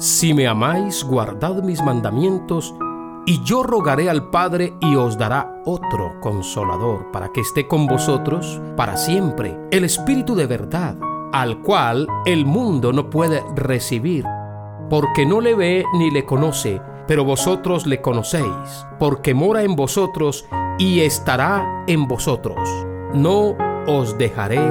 Si me amáis, guardad mis mandamientos, y yo rogaré al Padre y os dará otro consolador para que esté con vosotros para siempre, el Espíritu de verdad, al cual el mundo no puede recibir, porque no le ve ni le conoce, pero vosotros le conocéis, porque mora en vosotros y estará en vosotros. No os dejaré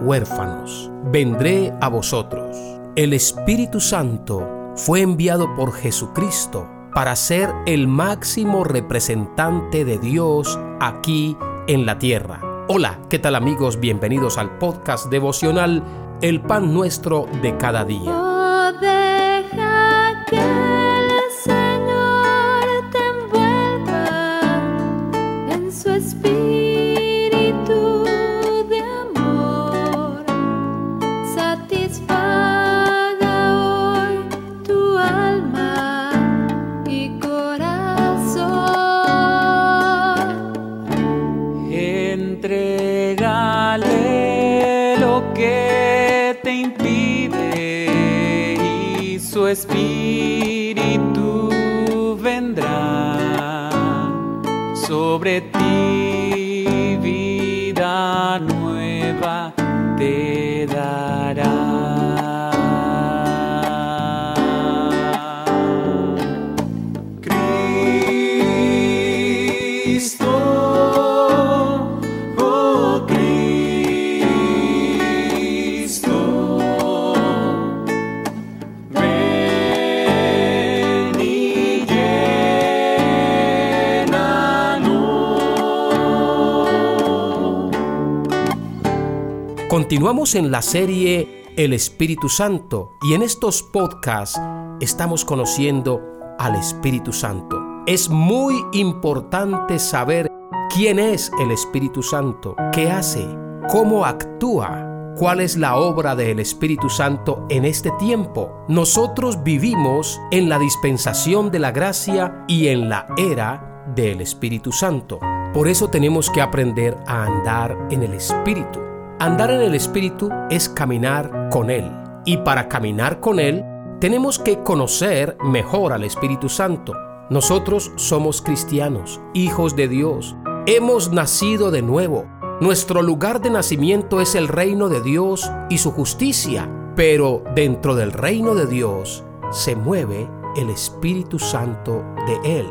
huérfanos, vendré a vosotros. El Espíritu Santo fue enviado por Jesucristo para ser el máximo representante de Dios aquí en la tierra. Hola, ¿qué tal amigos? Bienvenidos al podcast devocional El pan nuestro de cada día. Que te impide y su espíritu vendrá sobre ti vida nueva te dará. Continuamos en la serie El Espíritu Santo y en estos podcasts estamos conociendo al Espíritu Santo. Es muy importante saber quién es el Espíritu Santo, qué hace, cómo actúa, cuál es la obra del Espíritu Santo en este tiempo. Nosotros vivimos en la dispensación de la gracia y en la era del Espíritu Santo. Por eso tenemos que aprender a andar en el Espíritu. Andar en el Espíritu es caminar con Él. Y para caminar con Él, tenemos que conocer mejor al Espíritu Santo. Nosotros somos cristianos, hijos de Dios. Hemos nacido de nuevo. Nuestro lugar de nacimiento es el reino de Dios y su justicia. Pero dentro del reino de Dios se mueve el Espíritu Santo de Él.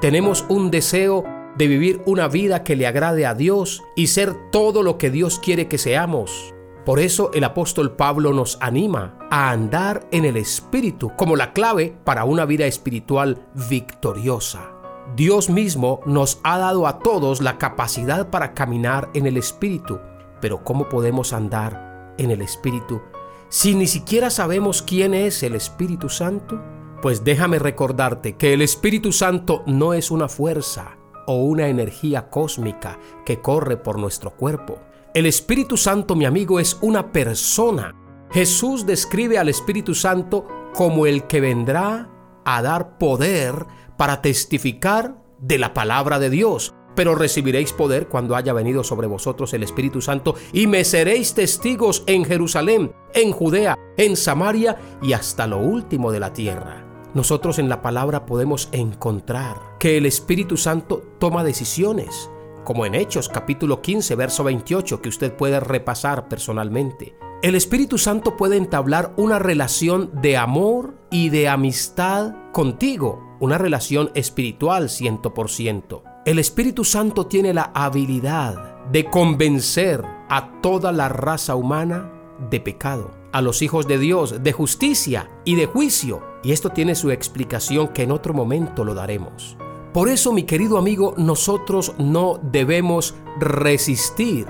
Tenemos un deseo de vivir una vida que le agrade a Dios y ser todo lo que Dios quiere que seamos. Por eso el apóstol Pablo nos anima a andar en el Espíritu como la clave para una vida espiritual victoriosa. Dios mismo nos ha dado a todos la capacidad para caminar en el Espíritu, pero ¿cómo podemos andar en el Espíritu si ni siquiera sabemos quién es el Espíritu Santo? Pues déjame recordarte que el Espíritu Santo no es una fuerza o una energía cósmica que corre por nuestro cuerpo. El Espíritu Santo, mi amigo, es una persona. Jesús describe al Espíritu Santo como el que vendrá a dar poder para testificar de la palabra de Dios. Pero recibiréis poder cuando haya venido sobre vosotros el Espíritu Santo y me seréis testigos en Jerusalén, en Judea, en Samaria y hasta lo último de la tierra. Nosotros en la palabra podemos encontrar que el Espíritu Santo toma decisiones, como en Hechos capítulo 15, verso 28, que usted puede repasar personalmente. El Espíritu Santo puede entablar una relación de amor y de amistad contigo, una relación espiritual 100%. El Espíritu Santo tiene la habilidad de convencer a toda la raza humana de pecado, a los hijos de Dios de justicia y de juicio. Y esto tiene su explicación que en otro momento lo daremos. Por eso, mi querido amigo, nosotros no debemos resistir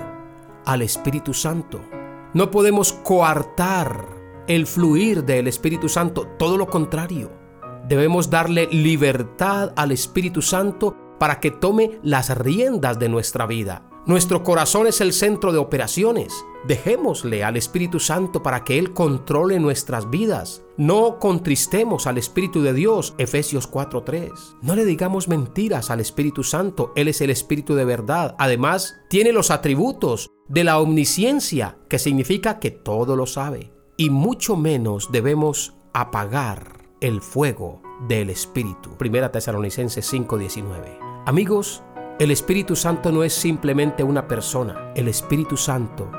al Espíritu Santo. No podemos coartar el fluir del Espíritu Santo, todo lo contrario. Debemos darle libertad al Espíritu Santo para que tome las riendas de nuestra vida. Nuestro corazón es el centro de operaciones. Dejémosle al Espíritu Santo para que Él controle nuestras vidas. No contristemos al Espíritu de Dios, Efesios 4:3. No le digamos mentiras al Espíritu Santo, Él es el Espíritu de verdad. Además, tiene los atributos de la omnisciencia, que significa que todo lo sabe. Y mucho menos debemos apagar el fuego del Espíritu. Primera Tesalonicenses 5:19. Amigos, el Espíritu Santo no es simplemente una persona, el Espíritu Santo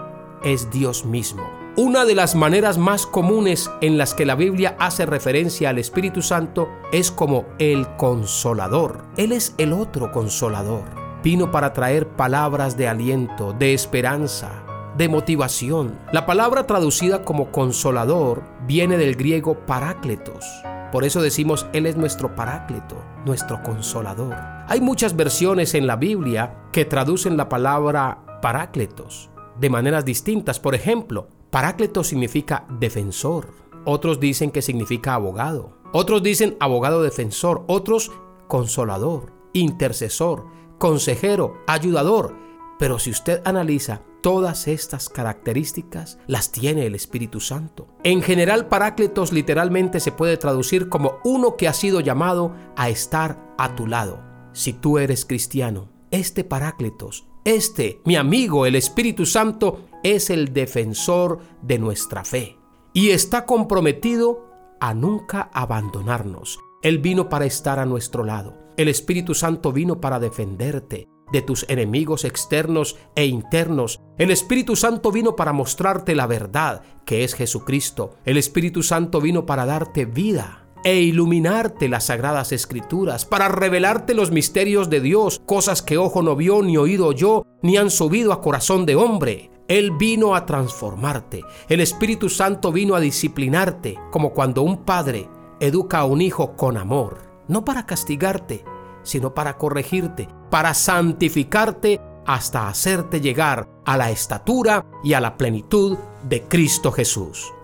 es Dios mismo. Una de las maneras más comunes en las que la Biblia hace referencia al Espíritu Santo es como el consolador. Él es el otro consolador. Vino para traer palabras de aliento, de esperanza, de motivación. La palabra traducida como consolador viene del griego parácletos. Por eso decimos, Él es nuestro parácleto, nuestro consolador. Hay muchas versiones en la Biblia que traducen la palabra parácletos de maneras distintas. Por ejemplo, parácleto significa defensor. Otros dicen que significa abogado. Otros dicen abogado defensor. Otros consolador, intercesor, consejero, ayudador. Pero si usted analiza todas estas características, las tiene el Espíritu Santo. En general, Paráclitos literalmente se puede traducir como uno que ha sido llamado a estar a tu lado. Si tú eres cristiano, este Paráclitos, este, mi amigo, el Espíritu Santo, es el defensor de nuestra fe y está comprometido a nunca abandonarnos. Él vino para estar a nuestro lado. El Espíritu Santo vino para defenderte, de tus enemigos externos e internos. El Espíritu Santo vino para mostrarte la verdad, que es Jesucristo. El Espíritu Santo vino para darte vida e iluminarte las sagradas escrituras, para revelarte los misterios de Dios, cosas que ojo no vio, ni oído oyó, ni han subido a corazón de hombre. Él vino a transformarte. El Espíritu Santo vino a disciplinarte, como cuando un padre educa a un hijo con amor, no para castigarte, sino para corregirte, para santificarte hasta hacerte llegar a la estatura y a la plenitud de Cristo Jesús.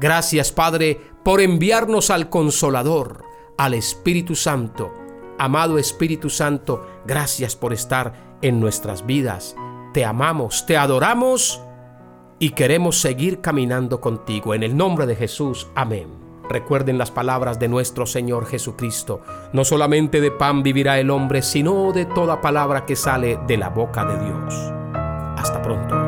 Gracias Padre por enviarnos al Consolador, al Espíritu Santo. Amado Espíritu Santo, gracias por estar en nuestras vidas. Te amamos, te adoramos y queremos seguir caminando contigo. En el nombre de Jesús, amén. Recuerden las palabras de nuestro Señor Jesucristo. No solamente de pan vivirá el hombre, sino de toda palabra que sale de la boca de Dios. Hasta pronto.